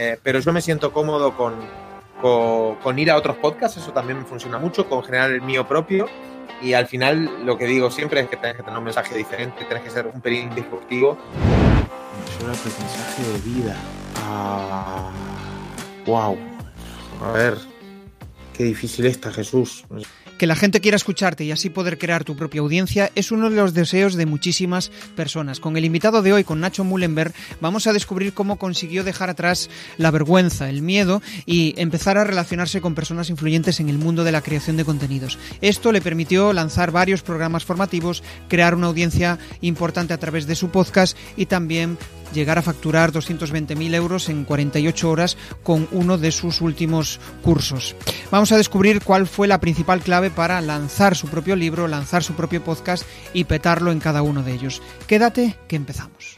Eh, pero yo me siento cómodo con, con, ir a otros podcasts, eso también me funciona mucho, con generar el mío propio. Y al final lo que digo siempre es que tienes que tener un mensaje diferente, tienes que ser un pelín disruptivo. Un aprendizaje de vida. Ah, wow. A ver, qué difícil está Jesús. Que la gente quiera escucharte y así poder crear tu propia audiencia es uno de los deseos de muchísimas personas. Con el invitado de hoy, con Nacho Mullenberg, vamos a descubrir cómo consiguió dejar atrás la vergüenza, el miedo y empezar a relacionarse con personas influyentes en el mundo de la creación de contenidos. Esto le permitió lanzar varios programas formativos, crear una audiencia importante a través de su podcast y también llegar a facturar 220.000 euros en 48 horas con uno de sus últimos cursos. Vamos a descubrir cuál fue la principal clave para lanzar su propio libro, lanzar su propio podcast y petarlo en cada uno de ellos. Quédate que empezamos.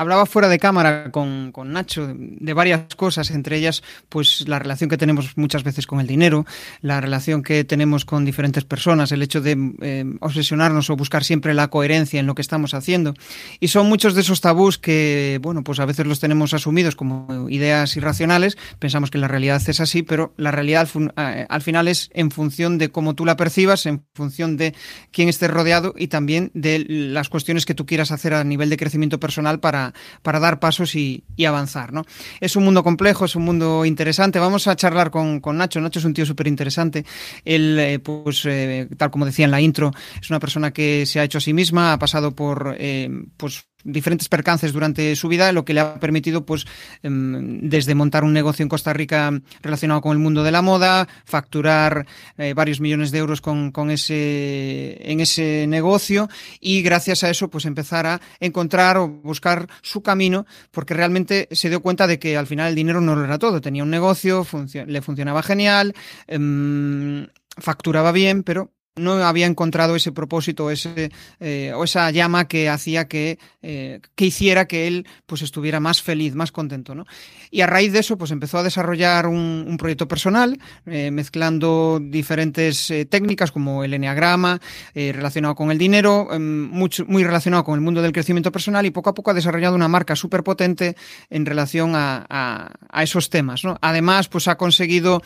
Hablaba fuera de cámara con, Nacho de varias cosas, entre ellas, pues la relación que tenemos muchas veces con el dinero, la relación que tenemos con diferentes personas, el hecho de eh, obsesionarnos o buscar siempre la coherencia en lo que estamos haciendo. Y son muchos de esos tabús que, bueno, pues a veces los tenemos asumidos como ideas irracionales, pensamos que la realidad es así, pero la realidad al, al final es en función de cómo tú la percibas, en función de quién estés rodeado y también de las cuestiones que tú quieras hacer a nivel de crecimiento personal para para, dar pasos y, avanzar. ¿no? Es un mundo complejo, es un mundo interesante. Vamos a charlar con, Nacho. Nacho es un tío súper interesante. Él, eh, pues, eh, tal como decía en la intro, es una persona que se ha hecho a sí misma, ha pasado por eh, pues, diferentes percances durante su vida, lo que le ha permitido, pues, em, desde montar un negocio en Costa Rica relacionado con el mundo de la moda, facturar eh, varios millones de euros con, con, ese, en ese negocio y gracias a eso, pues, empezar a encontrar o buscar su camino, porque realmente se dio cuenta de que al final el dinero no lo era todo. Tenía un negocio, le funcionaba genial, em, facturaba bien, pero no había encontrado ese propósito ese, eh, o esa llama que hacía que, eh, que, hiciera que él pues estuviera más feliz, más contento. ¿no? Y a raíz de eso pues empezó a desarrollar un, proyecto personal, eh, mezclando diferentes técnicas como el enneagrama, relacionado con el dinero, em, mucho, muy relacionado con el mundo del crecimiento personal y poco a poco ha desarrollado una marca súper potente en relación a, a, a esos temas. ¿no? Además pues ha conseguido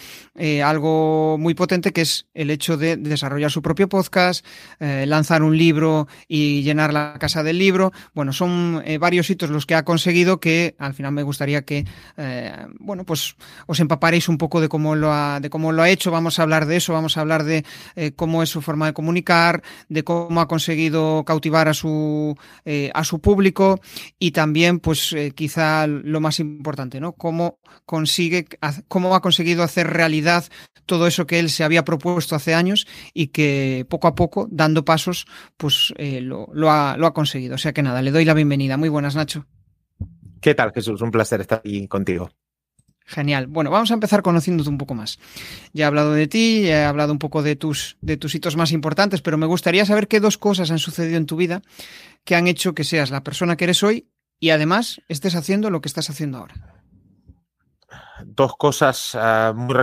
algo muy potente que es el hecho de desarrollar su propio podcast, eh, lanzar un libro y llenar la casa del libro. Bueno, son eh, varios hitos los que ha conseguido que al final me gustaría que, eh, bueno, pues os empaparéis un poco de cómo lo ha, de cómo lo ha hecho. Vamos a hablar de eso, vamos a hablar de cómo es su forma de comunicar, de cómo ha conseguido cautivar a su, a su público y también, pues, quizá lo más importante, ¿no? Cómo consigue, cómo ha conseguido hacer realidad todo eso que él se había propuesto hace años y que poco a poco, dando pasos, pues eh, lo, ha, lo ha conseguido. O sea que nada, le doy la bienvenida. Muy buenas, Nacho. ¿Qué tal, Jesús? Un placer estar aquí contigo. Genial. Bueno, vamos a empezar conociéndote un poco más. Ya he hablado de ti, ya he hablado un poco de tus, de tus hitos más importantes, pero me gustaría saber qué dos cosas han sucedido en tu vida que han hecho que seas la persona que eres hoy y además estés haciendo lo que estás haciendo ahora dos cosas uh, muy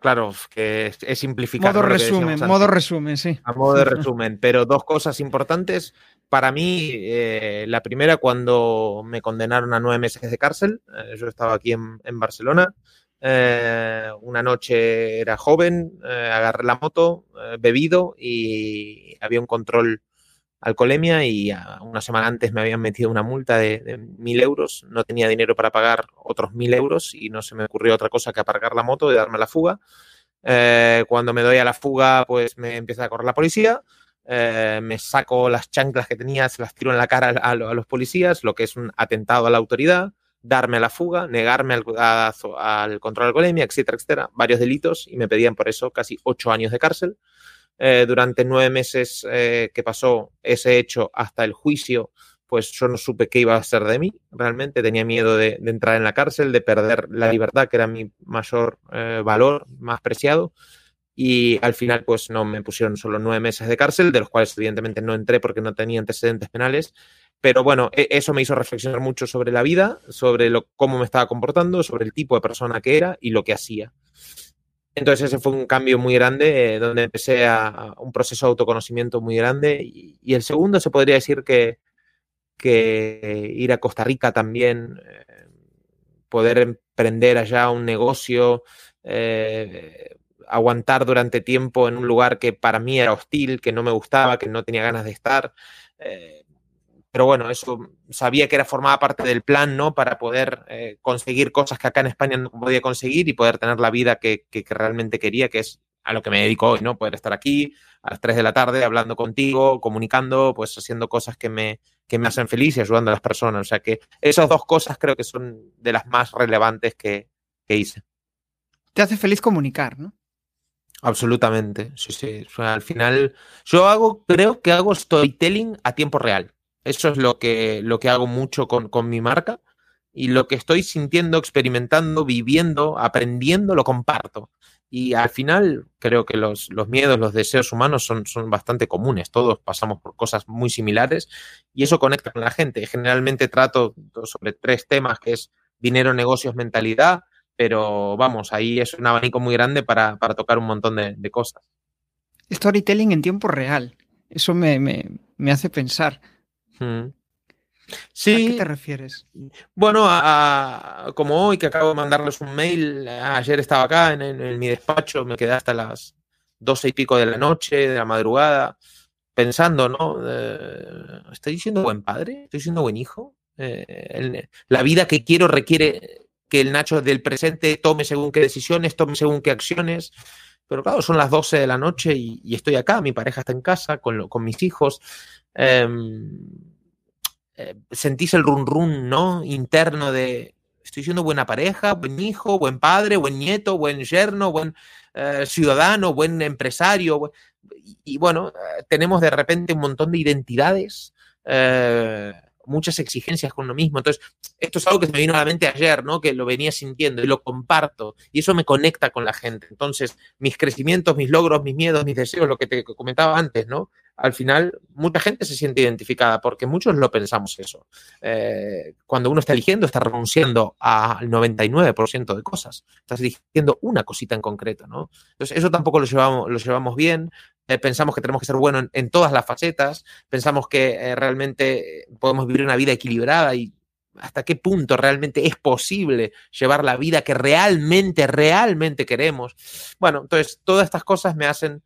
claro que es, simplificar. Modo resumen, modo resumen, sí. A modo de resumen, pero dos cosas importantes para mí. Eh, la primera, cuando me condenaron a nueve meses de cárcel, eh, yo estaba aquí en, en Barcelona. Eh, una noche era joven, agarré la moto, bebido y había un control alcoholemia y una semana antes me habían metido una multa de, mil euros. No tenía dinero para pagar otros mil euros y no se me ocurrió otra cosa que aparcar la moto y darme la fuga. Eh, cuando me doy a la fuga, pues me empieza a correr la policía. Eh, me saco las chanclas que tenía, se las tiro en la cara a, los policías, lo que es un atentado a la autoridad, darme a la fuga, negarme al, al control de alcoholemia, etcétera, etcétera, varios delitos y me pedían por eso casi ocho años de cárcel. Eh, durante nueve meses eh, que pasó ese hecho hasta el juicio, pues yo no supe qué iba a ser de mí. Realmente tenía miedo de, entrar en la cárcel, de perder la libertad, que era mi mayor eh, valor, más preciado. y al final pues no me pusieron solo nueve meses de cárcel, de los cuales evidentemente no entré porque no tenía antecedentes penales, pero bueno, e, eso me hizo reflexionar mucho sobre la vida, sobre lo, cómo me estaba comportando, sobre el tipo de persona que era y lo que hacía. Entonces ese fue un cambio muy grande, eh, donde empecé a, un proceso de autoconocimiento muy grande. Y, el segundo se podría decir que, que ir a Costa Rica también, eh, poder emprender allá un negocio, eh, aguantar durante tiempo en un lugar que para mí era hostil, que no me gustaba, que no tenía ganas de estar. Pero bueno, eso sabía que era formada parte del plan, ¿no? Para poder eh, conseguir cosas que acá en España no podía conseguir y poder tener la vida que, que, realmente quería, que es a lo que me dedico hoy, ¿no? Poder estar aquí a las 3 de la tarde hablando contigo, comunicando, pues haciendo cosas que me, que me hacen feliz y ayudando a las personas. O sea que esas dos cosas creo que son de las más relevantes que, que hice. Te hace feliz comunicar, ¿no? Absolutamente, sí, sí. al final, yo hago, creo que hago storytelling a tiempo real. Eso es lo que, lo que hago mucho con, con mi marca y lo que estoy sintiendo, experimentando, viviendo, aprendiendo, lo comparto. Y al final creo que los, los, miedos, los deseos humanos son, son bastante comunes. Todos pasamos por cosas muy similares y eso conecta con la gente. Generalmente trato sobre tres temas, que es dinero, negocios, mentalidad, pero vamos, ahí es un abanico muy grande para, para tocar un montón de, cosas. Storytelling en tiempo real. Eso me, me, me hace pensar. Sí. ¿A qué te refieres? Bueno, a, como hoy que acabo de mandarles un mail, ayer estaba acá en, mi despacho, me quedé hasta las doce y pico de la noche, de la madrugada, pensando, ¿no? Eh, ¿Estoy siendo buen padre? ¿Estoy siendo buen hijo? Eh, la vida que quiero requiere que el Nacho del presente tome según qué decisiones, tome según qué acciones. Pero claro, son las 12 de la noche y, estoy acá, mi pareja está en casa con, con mis hijos. Em, eh, sentís el run run, ¿no? Interno de estoy siendo buena pareja, buen hijo, buen padre, buen nieto, buen yerno, buen eh, ciudadano, buen empresario. Y, bueno, eh, tenemos de repente un montón de identidades muchas exigencias con lo mismo. Entonces, esto es algo que se me vino a la mente ayer, ¿no? Que lo venía sintiendo y lo comparto y eso me conecta con la gente. Entonces, mis crecimientos, mis logros, mis miedos, mis deseos, lo que te comentaba antes, ¿no? Al final, mucha gente se siente identificada porque muchos lo pensamos eso. Eh, cuando uno está eligiendo, está renunciando al 99% de cosas. Estás eligiendo una cosita en concreto, ¿no? Entonces, eso tampoco lo llevamos, lo llevamos bien. Eh, pensamos que tenemos que ser buenos en, todas las facetas, pensamos que eh, realmente podemos vivir una vida equilibrada y hasta qué punto realmente es posible llevar la vida que realmente, realmente queremos. Bueno, entonces todas estas cosas me hacen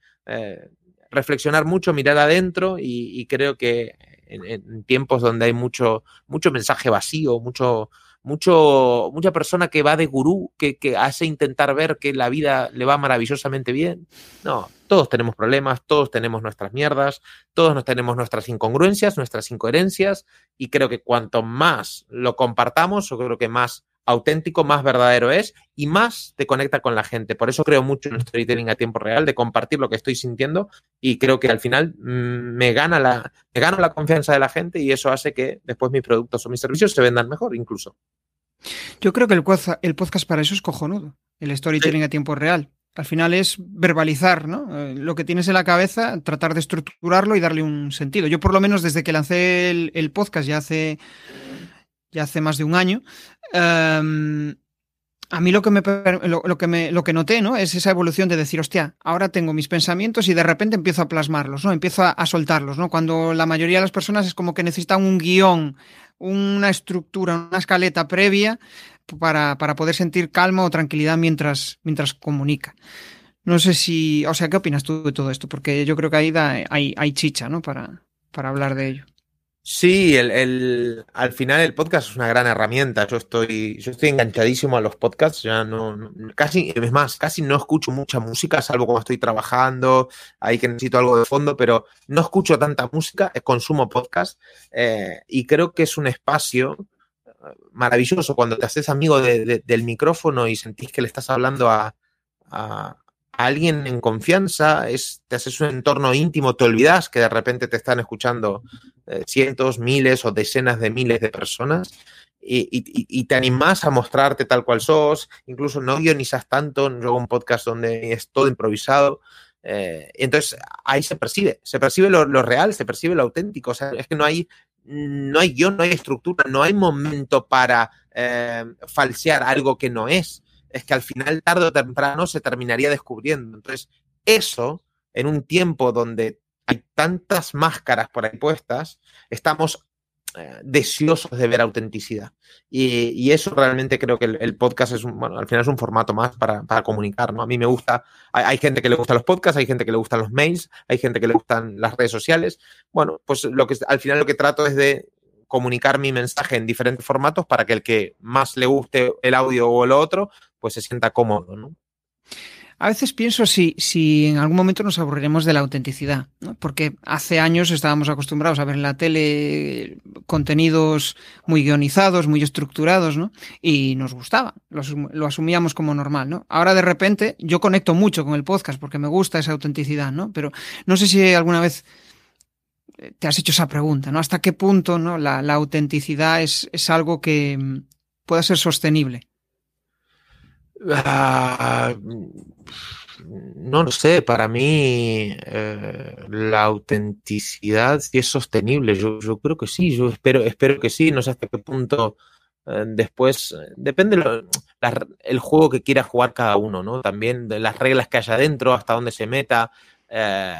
reflexionar mucho, mirar adentro y, creo que en, en, tiempos donde hay mucho, mucho mensaje vacío, mucho, mucho, mucha persona que va de gurú, que, que, hace intentar ver que la vida le va maravillosamente bien. No, todos tenemos problemas, todos tenemos nuestras mierdas, todos tenemos nuestras incongruencias, nuestras incoherencias, y creo que cuanto más lo compartamos, yo creo que más auténtico, más verdadero es y más te conecta con la gente. Por eso creo mucho en el storytelling a tiempo real, de compartir lo que estoy sintiendo y creo que al final mm, me gana la, me gano la confianza de la gente y eso hace que después mis productos o mis servicios se vendan mejor incluso. Yo creo que el, el podcast para eso es cojonudo, el storytelling a tiempo real. Al final es verbalizar ¿no? Eh, lo que tienes en la cabeza, tratar de estructurarlo y darle un sentido. Yo por lo menos desde que lancé el, el podcast ya hace ya hace más de un año, um, a mí lo que, me, lo, lo, que me, lo que noté, ¿no? Es esa evolución de decir, hostia, ahora tengo mis pensamientos y de repente empiezo a plasmarlos, ¿no? Empiezo a, a, soltarlos, ¿no? Cuando la mayoría de las personas es como que necesitan un guion, una estructura, una escaleta previa para, para poder sentir calma o tranquilidad mientras, mientras comunica. No sé si, o sea, ¿qué opinas tú de todo esto? Porque yo creo que ahí da, hay, hay chicha, ¿no? Para, para hablar de ello. Sí, el, el, al final el podcast es una gran herramienta. Yo estoy, yo estoy enganchadísimo a los podcasts. Ya no, casi, es más, casi no escucho mucha música, salvo cuando estoy trabajando, ahí que necesito algo de fondo, pero no escucho tanta música, eh, consumo podcast eh, y creo que es un espacio eh, maravilloso cuando te haces amigo de, de, del micrófono y sentís que le estás hablando a, alguien en confianza, es, te haces un entorno íntimo, te olvidas que de repente te están escuchando eh, cientos, miles o decenas de miles de personas y, te animás a mostrarte tal cual sos, incluso no guionizas tanto, yo hago un podcast donde es todo improvisado. Eh, entonces ahí se percibe, se percibe lo, real, se percibe lo auténtico. O sea, es que no hay, no hay guion, no hay estructura, no hay momento para eh, falsear algo que no es. Es que al final, tarde o temprano, se terminaría descubriendo. Entonces, eso, en un tiempo donde hay tantas máscaras por ahí puestas, estamos eh, deseosos de ver autenticidad. Y, eso realmente creo que el, podcast es un, bueno, al final es un formato más para, comunicar, ¿no? A mí me gusta, hay, gente que le gustan los podcasts, hay gente que le gustan los mails, hay gente que le gustan las redes sociales. Bueno, pues lo que al final lo que trato es de comunicar mi mensaje en diferentes formatos para que el que más le guste el audio o el otro, pues se sienta cómodo, ¿no? A veces pienso si, si en algún momento nos aburriremos de la autenticidad, ¿no? porque hace años estábamos acostumbrados a ver en la tele contenidos muy guionizados, muy estructurados, ¿no? y nos gustaba, lo, asumíamos como normal. ¿no? Ahora de repente yo conecto mucho con el podcast porque me gusta esa autenticidad, ¿no? pero no sé si alguna vez te has hecho esa pregunta, ¿no? ¿Hasta qué punto ¿no? la, la autenticidad es, es algo que mm, pueda ser sostenible? Ah, no lo sé, para mí eh, la autenticidad sí es sostenible. Yo, creo que sí, yo espero, espero que sí, no sé hasta qué punto eh, después, depende el juego que quiera jugar cada uno, ¿no? También de las reglas que haya dentro, hasta dónde se meta. Eh,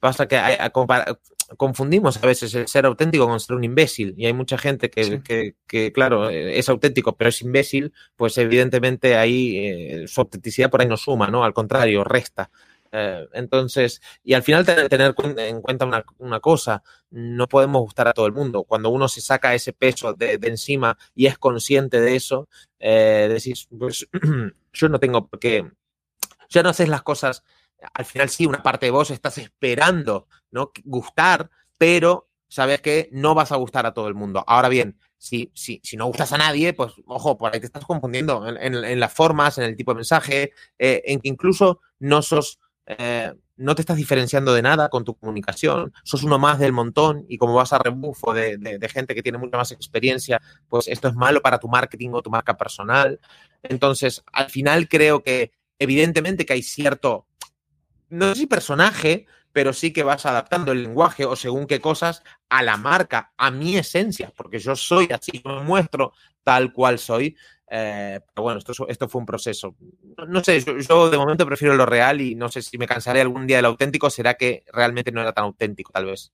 pasa que a, confundimos a veces el ser auténtico con ser un imbécil. Y hay mucha gente que, claro, es auténtico, pero es imbécil, pues evidentemente ahí eh, su autenticidad por ahí no suma, ¿no? Al contrario, resta. Eh, entonces, y al final tener, en cuenta una, cosa, no podemos gustar a todo el mundo. Cuando uno se saca ese peso de, encima y es consciente de eso, eh, decís, pues yo no tengo por qué, ya no haces las cosas al final sí, una parte de vos estás esperando, ¿no? Gustar, pero sabes que no vas a gustar a todo el mundo. Ahora bien, si, si, si no gustas a nadie, pues ojo, por ahí te estás confundiendo en, las formas, en el tipo de mensaje, eh, en que incluso no sos, eh, no te estás diferenciando de nada con tu comunicación, sos uno más del montón y como vas a rebufo de, de gente que tiene mucha más experiencia, pues esto es malo para tu marketing o tu marca personal. Entonces, al final creo que evidentemente que hay cierto no sé si personaje, pero sí que vas adaptando el lenguaje o según qué cosas a la marca, a mi esencia, porque yo soy así, me muestro tal cual soy. Eh, pero bueno, esto, esto fue un proceso. No, sé, yo, de momento prefiero lo real y no sé si me cansaré algún día del auténtico, será que realmente no era tan auténtico, tal vez.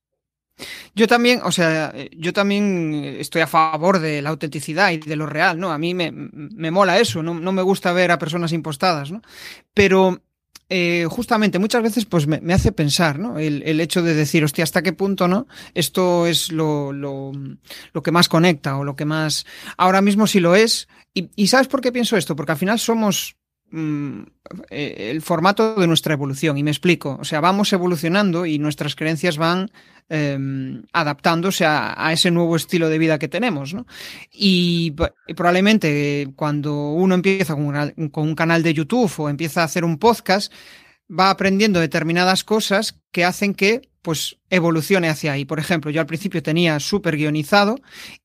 Yo también, o sea, yo también estoy a favor de la autenticidad y de lo real, ¿no? A mí me, me mola eso, no, no, me gusta ver a personas impostadas, ¿no? Pero eh, justamente muchas veces pues me, hace pensar, ¿no? El, hecho de decir, hostia, ¿hasta qué punto, no? Esto es lo, lo, lo, que más conecta o lo que más... Ahora mismo sí lo es. Y, y ¿sabes por qué pienso esto? Porque al final somos el formato de nuestra evolución. Y me explico. O sea, vamos evolucionando y nuestras creencias van Em, adaptándose a, ese nuevo estilo de vida que tenemos. Y, probablemente cuando uno empieza con, con un canal de YouTube o empieza a hacer un podcast, va aprendiendo determinadas cosas que hacen que pues evolucione hacia ahí. Por ejemplo, yo al principio tenía súper guionizado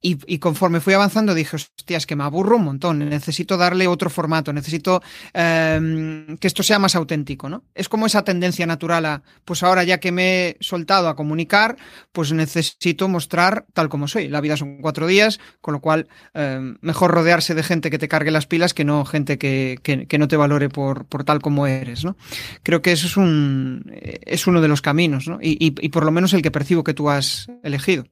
y, conforme fui avanzando dije, hostia, es que me aburro un montón, necesito darle otro formato, necesito em, que esto sea más auténtico, ¿no? Es como esa tendencia natural a, pues ahora ya que me he soltado a comunicar, pues necesito mostrar tal como soy. La vida son cuatro días, con lo cual em, mejor rodearse de gente que te cargue las pilas que no gente que, no te valore por, por, tal como eres, ¿no? Creo que eso es, un, es uno de los caminos, ¿no? y por lo menos el que percibo que tú has elegido.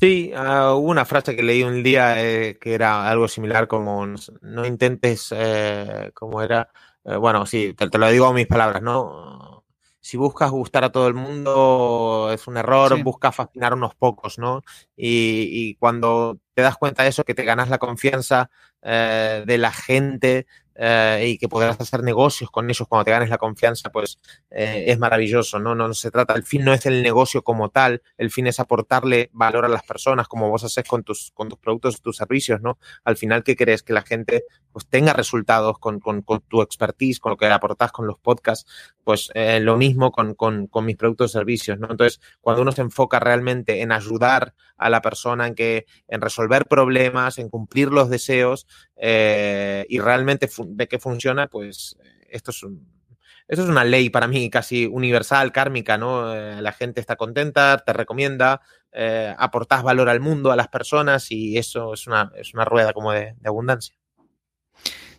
Sí, uh, hubo una frase que leí un día eh, que era algo similar como no, intentes, eh, como era, eh, bueno, sí, te, lo digo a mis palabras, ¿no? Si buscas gustar a todo el mundo es un error, busca fascinar a unos pocos, ¿no? Y, y, cuando te das cuenta de eso, que te ganas la confianza de la gente, eh, y que podrás hacer negocios con ellos cuando te ganes la confianza, pues eh, es maravilloso, ¿no? No se trata, el fin no es el negocio como tal, el fin es aportarle valor a las personas como vos haces con tus, con tus productos, tus servicios, ¿no? Al final, ¿qué querés? Que la gente pues tenga resultados con, con, con tu expertise, con lo que aportás con los podcasts, pues eh, lo mismo con, con, con mis productos y servicios, ¿no? Entonces, cuando uno se enfoca realmente en ayudar a la persona, en que, en resolver problemas, en cumplir los deseos, eh, y realmente ve que funciona, pues eh, esto es esto es una ley para mí casi universal, kármica, ¿no? Eh, la gente está contenta, te recomienda, eh, aportas valor al mundo, a las personas y eso es una, es una rueda como de, abundancia.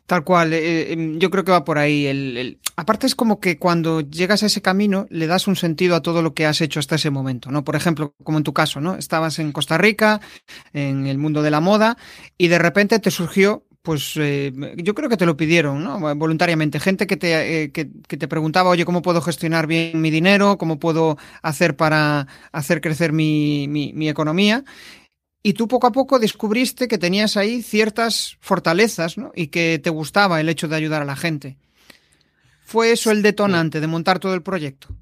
Tal cual, eh, yo creo que va por ahí. El, aparte es como que cuando llegas a ese camino le das un sentido a todo lo que has hecho hasta ese momento, ¿no? Por ejemplo, como en tu caso, ¿no? Estabas en Costa Rica, en el mundo de la moda, y de repente te surgió pues eh, yo creo que te lo pidieron, ¿no? Voluntariamente. Gente que te, eh, que, que, te preguntaba, oye, ¿cómo puedo gestionar bien mi dinero? ¿Cómo puedo hacer para hacer crecer mi, mi, mi, economía? Y tú poco a poco descubriste que tenías ahí ciertas fortalezas, ¿no? Y que te gustaba el hecho de ayudar a la gente. ¿Fue eso el detonante de montar todo el proyecto?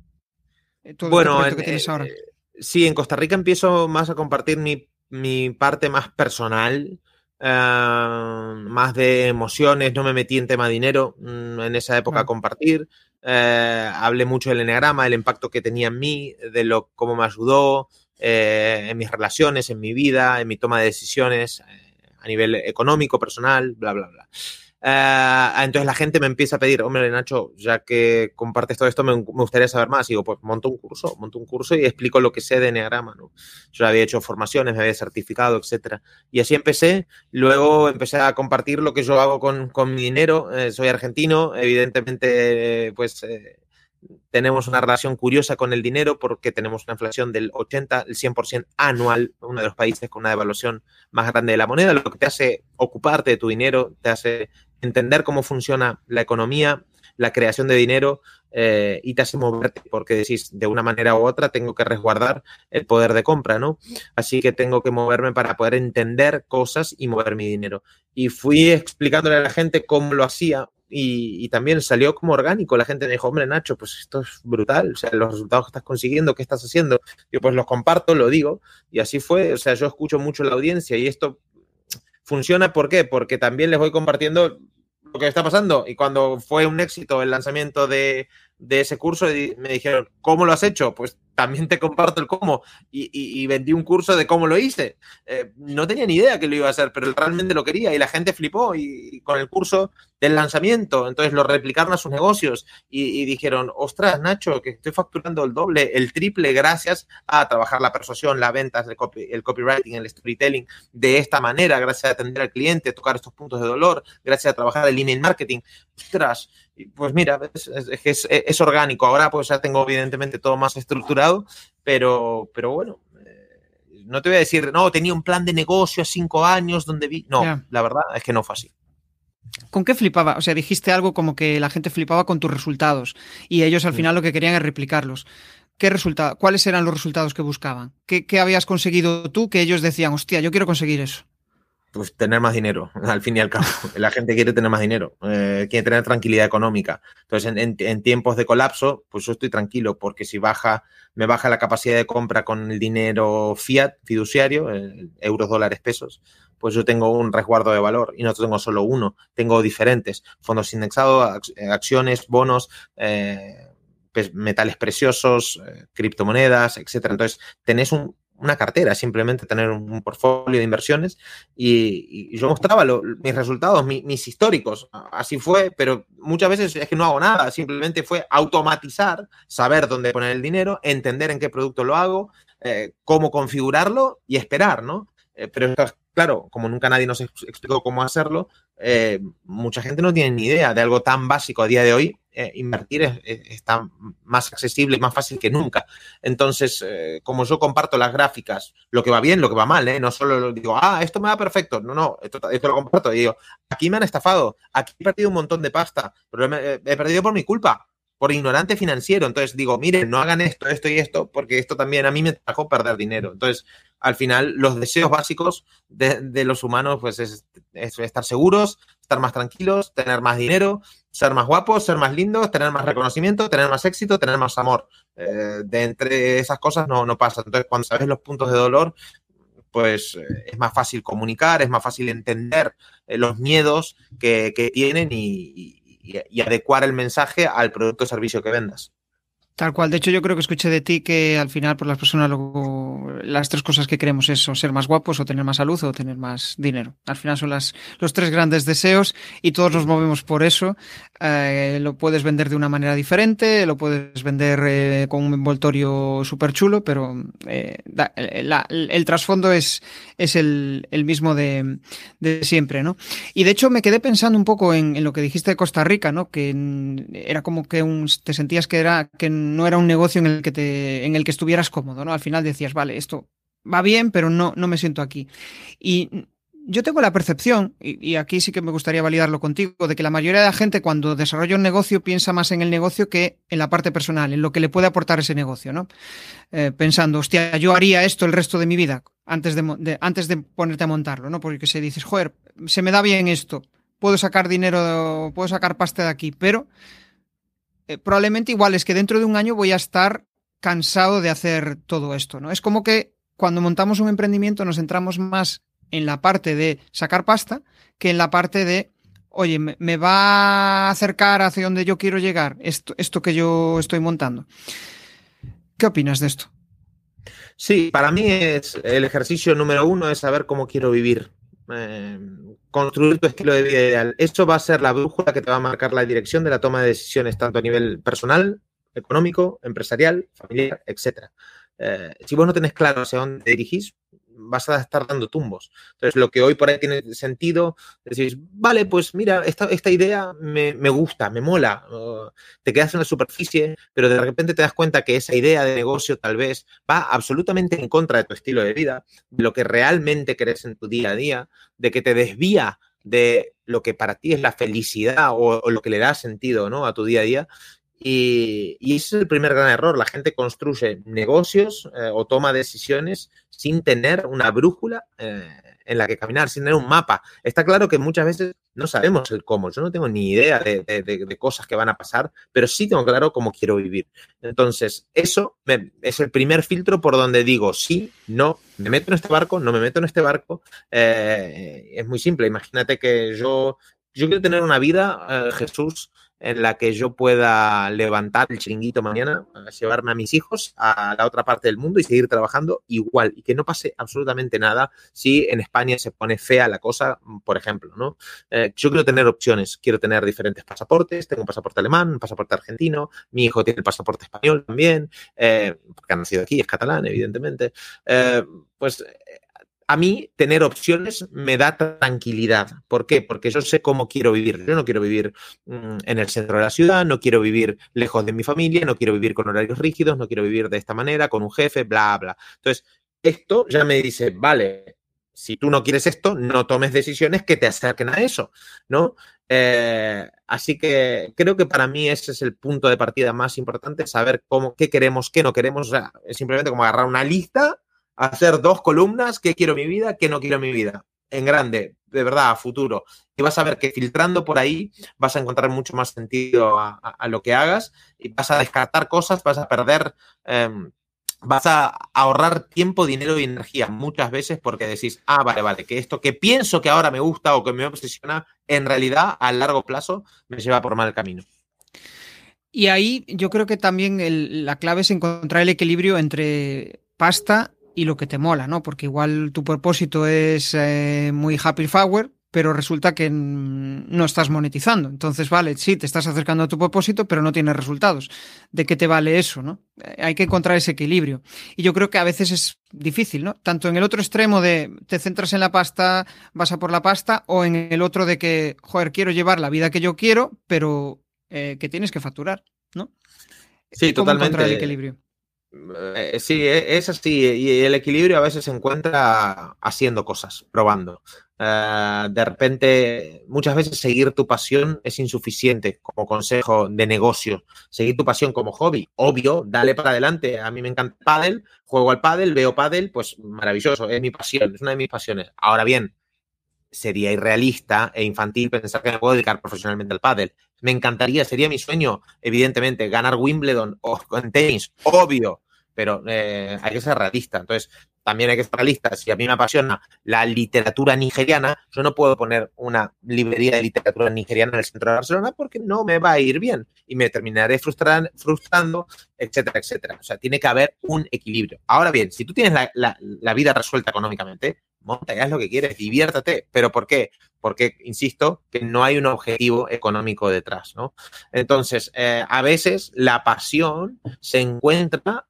Todo bueno, el proyecto que tienes ahora. Eh, sí, en Costa Rica empiezo más a compartir mi, mi parte más personal Uh, más de emociones, no me metí en tema dinero um, en esa época a compartir. Uh, hablé mucho del enneagrama, el impacto que tenía en mí, de lo cómo me ayudó eh, en mis relaciones, en mi vida, en mi toma de decisiones eh, a nivel económico, personal, bla, bla, bla. Uh, entonces la gente me empieza a pedir, hombre, Nacho, ya que compartes todo esto, me, gustaría saber más. Y digo, pues monto un curso, monto un curso y explico lo que sé de Enneagrama. Yo había hecho formaciones, me había certificado, etcétera. Y así empecé. Luego empecé a compartir lo que yo hago con, con mi dinero. Eh, soy argentino, evidentemente, eh, pues eh, tenemos una relación curiosa con el dinero porque tenemos una inflación del 80, el 100% anual, uno de los países con una devaluación más grande de la moneda, lo que te hace ocuparte de tu dinero, te hace entender cómo funciona la economía, la creación de dinero eh, y te hace moverte porque decís de una manera u otra tengo que resguardar el poder de compra, ¿no? Así que tengo que moverme para poder entender cosas y mover mi dinero. Y fui explicándole a la gente cómo lo hacía. Y, y, también salió como orgánico. La gente me dijo, hombre, Nacho, pues esto es brutal. O sea, los resultados que estás consiguiendo, ¿qué estás haciendo? Yo pues los comparto, lo digo. Y así fue. O sea, yo escucho mucho la audiencia y esto funciona. ¿Por qué? Porque también les voy compartiendo lo que está pasando. Y cuando fue un éxito el lanzamiento de, de ese curso, me dijeron, ¿cómo lo has hecho? Pues también te comparto el cómo. Y, y, y vendí un curso de cómo lo hice. Eh, no tenía ni idea que lo iba a hacer, pero realmente lo quería y la gente flipó y, y con el curso del lanzamiento. Entonces lo replicaron a sus negocios y, y, dijeron, ostras, Nacho, que estoy facturando el doble, el triple gracias a trabajar la persuasión, la venta, el, copy, el copywriting, el storytelling de esta manera, gracias a atender al cliente, tocar estos puntos de dolor, gracias a trabajar el email marketing. Ostras, pues mira, es, es, es, es orgánico. Ahora pues ya tengo evidentemente todo más estructurado, pero, pero bueno, eh, no te voy a decir, no, tenía un plan de negocio a cinco años donde vi. No, yeah. la verdad es que no fue así. ¿Con qué flipaba? O sea, dijiste algo como que la gente flipaba con tus resultados y ellos al final lo que querían es replicarlos. ¿Qué resultado? ¿Cuáles eran los resultados que buscaban? ¿Qué, ¿Qué habías conseguido tú que ellos decían, hostia, yo quiero conseguir eso? Pues tener más dinero, al fin y al cabo. La gente quiere tener más dinero, eh, quiere tener tranquilidad económica. Entonces, en, tiempos de colapso, pues yo estoy tranquilo, porque si baja, me baja la capacidad de compra con el dinero fiat, fiduciario, eh, euros, dólares, pesos, pues yo tengo un resguardo de valor y no tengo solo uno, tengo diferentes fondos indexados, acciones, bonos, eh, metales preciosos, eh, criptomonedas, etcétera. Entonces, tenés un, una cartera, simplemente tener un, portfolio de inversiones y, yo mostraba lo, mis resultados, mi, mis históricos. Así fue, pero muchas veces es que no hago nada, simplemente fue automatizar, saber dónde poner el dinero, entender en qué producto lo hago, eh, cómo configurarlo y esperar, ¿no? Eh, pero claro, como nunca nadie nos explicó cómo hacerlo, eh, mucha gente no tiene ni idea de algo tan básico a día de hoy. Eh, invertir es, es, está más accesible más fácil que nunca. Entonces, eh, como yo comparto las gráficas, lo que va bien, lo que va mal, no solo lo digo, ah, esto me va perfecto. No, no, esto, lo comparto. Y digo, aquí me han estafado, aquí he perdido un montón de pasta, pero me, he perdido por mi culpa por ignorante financiero. Entonces digo, miren, no hagan esto, esto y esto, porque esto también a mí me trajo perder dinero. Entonces, al final, los deseos básicos de, los humanos, pues es, es, estar seguros, estar más tranquilos, tener más dinero, ser más guapos, ser más lindos, tener más reconocimiento, tener más éxito, tener más amor. Eh, de entre esas cosas no, no pasa. Entonces, cuando sabes los puntos de dolor, pues eh, es más fácil comunicar, es más fácil entender eh, los miedos que, que tienen y, y, adecuar el mensaje al producto o servicio que vendas. Tal cual. De hecho, yo creo que escuché de ti que al final, por las personas, luego, las tres cosas que queremos es o ser más guapos, o tener más salud, o tener más dinero. Al final son las, los tres grandes deseos y todos nos movemos por eso. Eh, lo puedes vender de una manera diferente, lo puedes vender eh, con un envoltorio súper chulo, pero eh, la, el trasfondo es, es el, el mismo de, siempre, ¿no? Y de hecho me quedé pensando un poco en, en lo que dijiste de Costa Rica, ¿no? Que era como que un, te sentías que era que no era un negocio en el que te, en el que estuvieras cómodo, ¿no? Al final decías, vale, esto va bien, pero no, no me siento aquí. Y yo tengo la percepción, y, aquí sí que me gustaría validarlo contigo, de que la mayoría de la gente cuando desarrolla un negocio piensa más en el negocio que en la parte personal, en lo que le puede aportar ese negocio, ¿no? Eh, pensando, hostia, yo haría esto el resto de mi vida antes de, de, antes de ponerte a montarlo, ¿no? Porque se dices, joder, se me da bien esto, puedo sacar dinero, puedo sacar pasta de aquí, pero eh, probablemente igual es que dentro de un año voy a estar cansado de hacer todo esto, ¿no? Es como que cuando montamos un emprendimiento nos centramos más en la parte de sacar pasta que en la parte de, oye, me, va a acercar hacia donde yo quiero llegar, esto, esto que yo estoy montando. ¿Qué opinas de esto? Sí, para mí es el ejercicio número uno es saber cómo quiero vivir. Eh, construir tu estilo de vida ideal. Eso va a ser la brújula que te va a marcar la dirección de la toma de decisiones, tanto a nivel personal, económico, empresarial, familiar, etc. Eh, si vos no tenés claro hacia dónde te dirigís, vas a estar dando tumbos. Entonces, lo que hoy por ahí tiene sentido, decís, vale, pues mira, esta, esta idea me, me, gusta, me mola, te quedas en la superficie, pero de repente te das cuenta que esa idea de negocio tal vez va absolutamente en contra de tu estilo de vida, de lo que realmente querés en tu día a día, de que te desvía de lo que para ti es la felicidad o, o lo que le da sentido ¿no? a tu día a día y, ese es el primer gran error. La gente construye negocios eh, o toma decisiones sin tener una brújula eh, en la que caminar, sin tener un mapa. Está claro que muchas veces no sabemos el cómo. Yo no tengo ni idea de, de, de cosas que van a pasar, pero sí tengo claro cómo quiero vivir. Entonces, eso me, es el primer filtro por donde digo sí, no, me meto en este barco, no me meto en este barco. Eh, es muy simple. Imagínate que yo, yo quiero tener una vida, Jesús, en la que yo pueda levantar el chiringuito mañana, llevarme a mis hijos a la otra parte del mundo y seguir trabajando igual y que no pase absolutamente nada si en España se pone fea la cosa, por ejemplo, ¿no? Eh, yo quiero tener opciones, quiero tener diferentes pasaportes, tengo un pasaporte alemán, un pasaporte argentino, mi hijo tiene el pasaporte español también, eh, porque ha nacido aquí, es catalán, evidentemente. Eh, pues a mí tener opciones me da tranquilidad. ¿Por qué? Porque yo sé cómo quiero vivir. Yo no quiero vivir mmm, en el centro de la ciudad, no quiero vivir lejos de mi familia, no quiero vivir con horarios rígidos, no quiero vivir de esta manera, con un jefe, bla, bla. Entonces, esto ya me dice, vale, si tú no quieres esto, no tomes decisiones que te acerquen a eso, ¿no? Eh, así que creo que para mí ese es el punto de partida más importante, saber cómo, qué queremos, qué no queremos. Simplemente como agarrar una lista hacer dos columnas, qué quiero mi vida, qué no quiero mi vida, en grande, de verdad, a futuro. Y vas a ver que filtrando por ahí vas a encontrar mucho más sentido a, lo que hagas y vas a descartar cosas, vas a perder, eh, vas a ahorrar tiempo, dinero y energía muchas veces porque decís, ah, vale, vale, que esto que pienso que ahora me gusta o que me obsesiona, en realidad a largo plazo me lleva por mal camino. Y ahí yo creo que también la clave es encontrar el equilibrio entre pasta y lo que te mola, ¿no? Porque igual tu propósito es eh, muy happy power, pero resulta que no estás monetizando. Entonces, vale, sí, te estás acercando a tu propósito, pero no tienes resultados. ¿De qué te vale eso, no? Eh, hay que encontrar ese equilibrio. Y yo creo que a veces es difícil, ¿no? Tanto en el otro extremo de te centras en la pasta, vas a por la pasta, o en el otro de que, joder, quiero llevar la vida que yo quiero, pero eh, que tienes que facturar, ¿no? Sí, ¿Cómo totalmente. encontrar el equilibrio? Eh, sí, es así. Y el equilibrio a veces se encuentra haciendo cosas, probando. De repente, muchas veces seguir tu pasión es insuficiente como consejo de negocio. Seguir tu pasión como hobby, obvio, dale para adelante. A mí me encanta pádel, juego al pádel, veo pádel, pues maravilloso, es mi pasión, es una de mis pasiones. Ahora bien, sería irrealista e infantil pensar que me puedo dedicar profesionalmente al pádel. Me encantaría, sería mi sueño, evidentemente, ganar Wimbledon o en tenis, obvio, pero eh, hay que ser realista. Entonces, también hay que ser realista. Si a mí me apasiona la literatura nigeriana, yo no puedo poner una librería de literatura nigeriana en el centro de Barcelona porque no me va a ir bien y me terminaré frustrando, etcétera, etcétera. O sea, tiene que haber un equilibrio. Ahora bien, si tú tienes la, la vida resuelta económicamente, monta y haz lo que quieres, diviértate. ¿Pero por qué? Porque, insisto, que no hay un objetivo económico detrás, ¿no? Entonces, eh, a veces la pasión se encuentra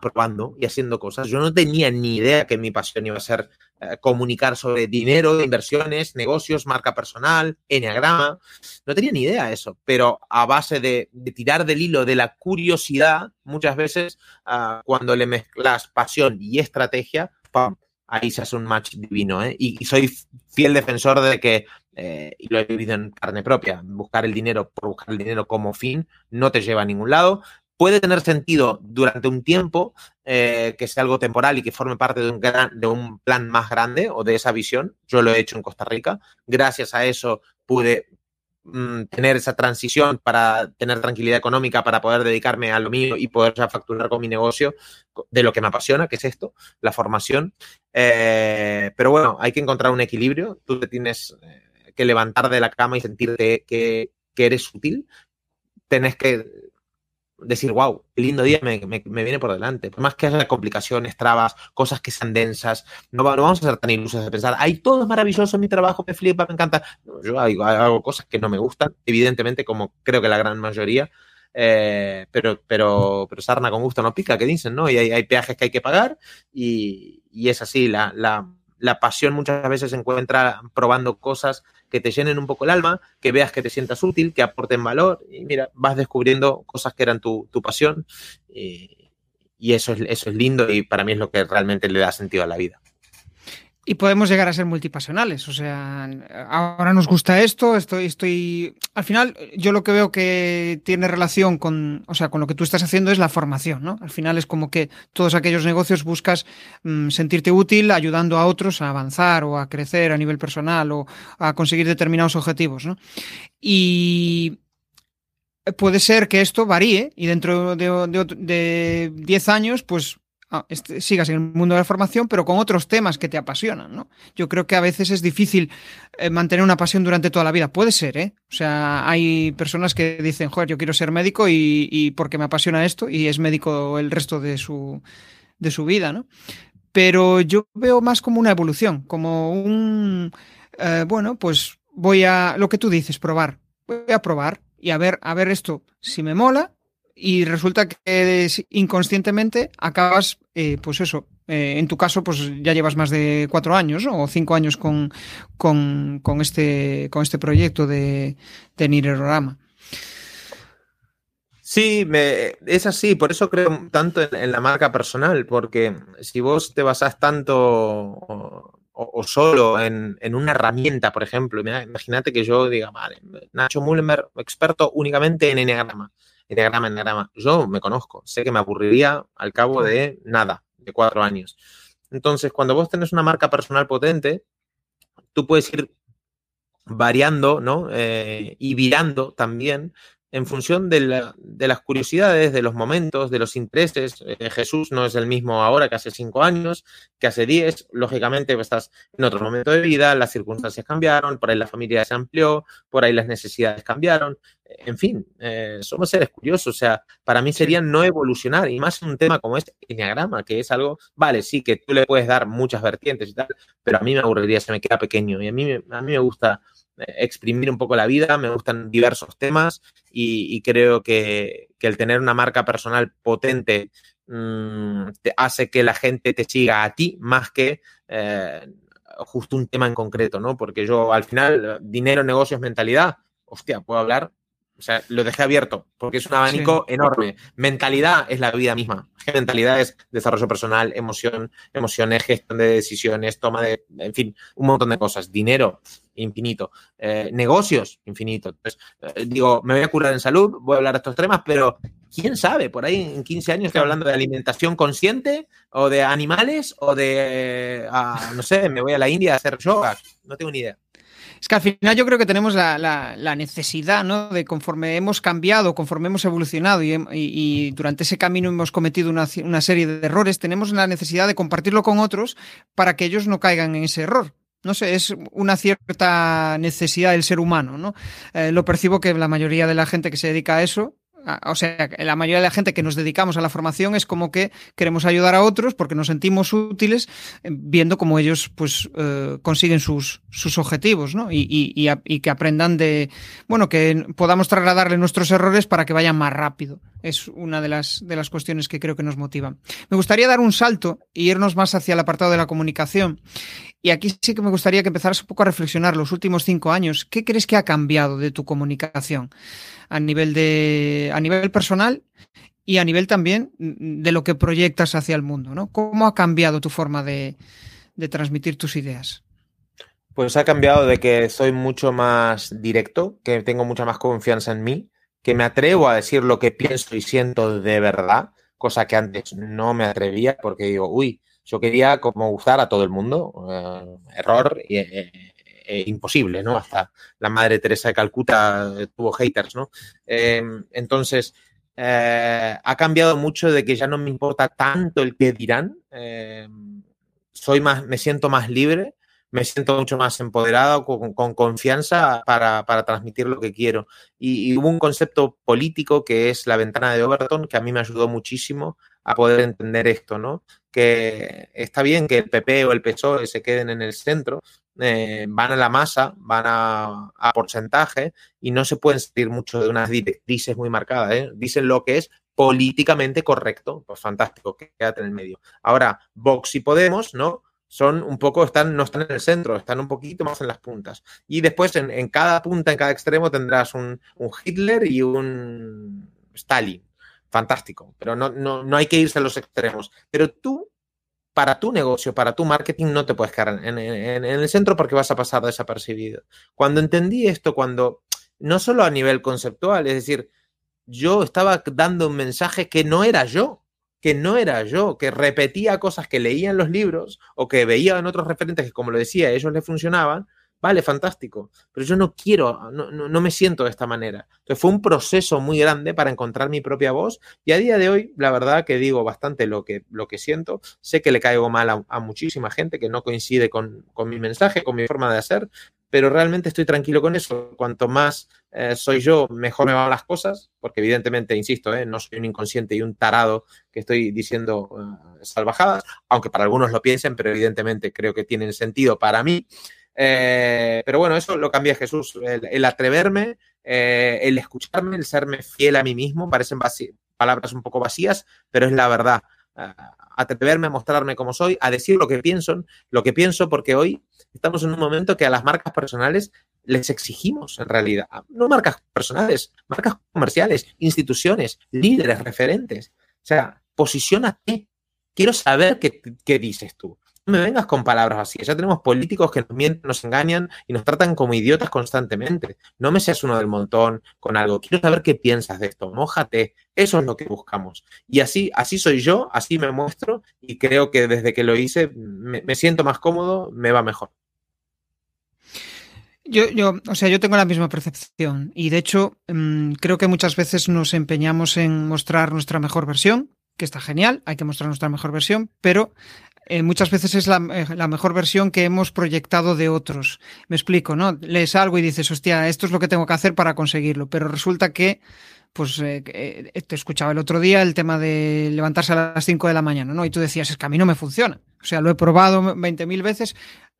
probando y haciendo cosas. Yo no tenía ni idea que mi pasión iba a ser eh, comunicar sobre dinero, inversiones, negocios, marca personal, enneagrama. No tenía ni idea de eso, pero a base de, tirar del hilo de la curiosidad, muchas veces ah, cuando le mezclas pasión y estrategia, ¡pam! ahí se hace un match divino. ¿eh? Y, soy fiel defensor de que, eh, y lo he vivido en carne propia, buscar el dinero por buscar el dinero como fin no te lleva a ningún lado. Puede tener sentido durante un tiempo eh, que sea algo temporal y que forme parte de un, plan más grande o de esa visión. Yo lo he hecho en Costa Rica. Gracias a eso pude Mm, tener esa transición para tener tranquilidad económica, para poder dedicarme a lo mío y poder ya facturar con mi negocio de lo que me apasiona, que es esto, la formación. Eh, pero bueno, hay que encontrar un equilibrio. Tú te tienes eh, que levantar de la cama y sentirte que, que eres útil. Tenés que decir, wow, qué lindo día me, viene por delante. Más que haya complicaciones, trabas, cosas que sean densas, no, vamos a ser tan ilusos de pensar, ay, todo es maravilloso mi trabajo, me flipa, me encanta. yo hago, cosas que no me gustan, evidentemente, como creo que la gran mayoría, eh, pero, pero, pero sarna con gusto no pica, que dicen, ¿no? Y hay, peajes que hay que pagar y, es así, la, la, la pasión muchas veces se encuentra probando cosas que te llenen un poco el alma, que veas que te sientas útil, que aporten valor y mira, vas descubriendo cosas que eran tu, pasión y, y eso, es, eso es lindo y para mí es lo que realmente le da sentido a la vida y podemos llegar a ser multipasionales. O sea, ahora nos gusta esto, estoy, estoy. Al final, yo lo que veo que tiene relación con, o sea, con lo que tú estás haciendo es la formación, ¿no? Al final es como que todos aquellos negocios buscas mm, sentirte útil ayudando a otros a avanzar o a crecer a nivel personal o a conseguir determinados objetivos, ¿no? Y puede ser que esto varíe y dentro de 10 años, pues Ah, este, sigas en el mundo de la formación, pero con otros temas que te apasionan, ¿no? Yo creo que a veces es difícil eh, mantener una pasión durante toda la vida. Puede ser, ¿eh? O sea, hay personas que dicen, joder, yo quiero ser médico y, porque me apasiona esto y es médico el resto de su, de su vida, ¿no? Pero yo veo más como una evolución, como un, eh, bueno, pues voy a, lo que tú dices, probar. Voy a probar y a ver, a ver esto, si me mola, y resulta que inconscientemente acabas, eh, pues eso, eh, en tu caso, pues ya llevas más de cuatro años o cinco años con, con, con, este, con este proyecto de, de Nirerorama. Sí, me, es así, por eso creo tanto en, la marca personal, porque si vos te basás tanto o, solo en, en, una herramienta, por ejemplo, imagínate que yo diga, vale, Nacho Mullenberg, experto únicamente en Enneagrama Enneagrama, Enneagrama. Yo me conozco, sé que me aburriría al cabo de nada, de cuatro años. Entonces, cuando vos tenés una marca personal potente, tú puedes ir variando, ¿no? Eh, y virando también en función de, las curiosidades, de los momentos, de los intereses. Eh, Jesús no es el mismo ahora que hace cinco años, que hace diez. Lógicamente, pues, estás en otro momento de vida, las circunstancias cambiaron, por ahí la familia se amplió, por ahí las necesidades cambiaron. En fin, eh, somos seres curiosos. O sea, para mí sería no evolucionar, y más un tema como este Enneagrama, que es algo, vale, sí, que tú le puedes dar muchas vertientes y tal, pero a mí me aburriría, se me queda pequeño. Y a mí, a mí me gusta exprimir un poco la vida, me gustan diversos temas y, creo que, el tener una marca personal potente mm, te hace que la gente te siga a ti más que eh, justo un tema en concreto, ¿no? Porque yo al final, dinero, negocios, mentalidad, hostia, puedo hablar o sea, lo dejé abierto porque es un abanico enorme. Mentalidad es la vida misma. Mentalidad es desarrollo personal, emoción, emociones, gestión de decisiones, toma de, en fin, un montón de cosas. Dinero, infinito. Eh, negocios, infinito. Entonces, eh, digo, me voy a curar en salud, voy a hablar de estos temas, pero quién sabe, por ahí en 15 años estoy hablando de alimentación consciente o de animales o de, ah, no sé, me voy a la India a hacer yoga, no tengo ni idea. Es que al final yo creo que tenemos la, necesidad, ¿no? De conforme hemos cambiado, conforme hemos evolucionado y, durante ese camino hemos cometido una, serie de errores, tenemos la necesidad de compartirlo con otros para que ellos no caigan en ese error. No sé, es una cierta necesidad del ser humano, ¿no? Eh, lo percibo que la mayoría de la gente que se dedica a eso o sea, la mayoría de la gente que nos dedicamos a la formación es como que queremos ayudar a otros porque nos sentimos útiles eh, viendo cómo ellos pues eh, consiguen sus, sus objetivos, ¿no? Y, y, que aprendan de, bueno, que podamos trasladarle nuestros errores para que vayan más rápido. Es una de las, de las cuestiones que creo que nos motivan. Me gustaría dar un salto e irnos más hacia el apartado de la comunicación. Y aquí sí que me gustaría que empezaras un poco a reflexionar los últimos cinco años. ¿Qué crees que ha cambiado de tu comunicación? A nivel de a nivel personal y a nivel también de lo que proyectas hacia el mundo, ¿no? ¿Cómo ha cambiado tu forma de, transmitir tus ideas? Pues ha cambiado de que soy mucho más directo, que tengo mucha más confianza en mí, que me atrevo a decir lo que pienso y siento de verdad, cosa que antes no me atrevía porque digo, uy, yo quería como gustar a todo el mundo, eh, error, eh, eh, imposible, ¿no? Hasta la madre Teresa de Calcuta eh, tuvo haters, ¿no? Em, entonces, eh, ha cambiado mucho de que ya no me importa tanto el que dirán. Em, soy más, me siento más libre, me siento mucho más empoderado, con, confianza para, transmitir lo que quiero. Y, hubo un concepto político que es la ventana de Overton, que a mí me ayudó muchísimo a poder entender esto, ¿no? Que está bien que el PP o el PSOE se queden en el centro, eh, van a la masa, van a, porcentaje y no se pueden seguir mucho de unas directrices muy marcadas. ¿eh? Dicen lo que es políticamente correcto, pues fantástico, quédate en el medio. Ahora, Vox y Podemos, ¿no? Son un poco, están, no están en el centro, están un poquito más en las puntas. Y después en, cada punta, en cada extremo, tendrás un, Hitler y un Stalin. Fantástico, pero no, no, no hay que irse a los extremos. Pero tú para tu negocio, para tu marketing, no te puedes quedar en, el centro porque vas a pasar desapercibido. Cuando entendí esto, cuando no solo a nivel conceptual, es decir, yo estaba dando un mensaje que no era yo, que no era yo, que repetía cosas que leía en los libros o que veía en otros referentes que, como lo decía, a ellos les funcionaban, Vale, fantástico, pero yo no quiero, no, no, me siento de esta manera. Entonces fue un proceso muy grande para encontrar mi propia voz y a día de hoy, la verdad que digo bastante lo que, lo que siento. Sé que le caigo mal a, muchísima gente que no coincide con, con, mi mensaje, con mi forma de hacer, pero realmente estoy tranquilo con eso. Cuanto más eh, soy yo, mejor me van las cosas, porque evidentemente, insisto, eh, no soy un inconsciente y un tarado que estoy diciendo eh, salvajadas, aunque para algunos lo piensen, pero evidentemente creo que tienen sentido para mí. Pero bueno, eso lo cambia Jesús. El, atreverme, eh, el escucharme, el serme fiel a mí mismo, parecen palabras un poco vacías, pero es la verdad. Atreverme a mostrarme como soy, a decir lo que pienso, lo que pienso, porque hoy estamos en un momento que a las marcas personales les exigimos en realidad, no marcas personales, marcas comerciales, instituciones, líderes, referentes. O sea, posicionate. Quiero saber qué, qué dices tú me vengas con palabras así. Ya tenemos políticos que nos engañan y nos tratan como idiotas constantemente. No me seas uno del montón con algo. Quiero saber qué piensas de esto. Mójate. Eso es lo que buscamos. Y así, así soy yo, así me muestro y creo que desde que lo hice me, siento más cómodo, me va mejor. Yo, yo, o sea, yo tengo la misma percepción y de hecho mm, creo que muchas veces nos empeñamos en mostrar nuestra mejor versión, que está genial, hay que mostrar nuestra mejor versión, pero eh, muchas veces es eh, la, mejor versión que hemos proyectado de otros. Me explico, ¿no? Lees algo y dices, hostia, esto es lo que tengo que hacer para conseguirlo, pero resulta que, pues, eh, te escuchaba el otro día el tema de levantarse a las 5 de la mañana, ¿no? Y tú decías, es que a mí no me funciona. O sea, lo he probado 20.000 veces.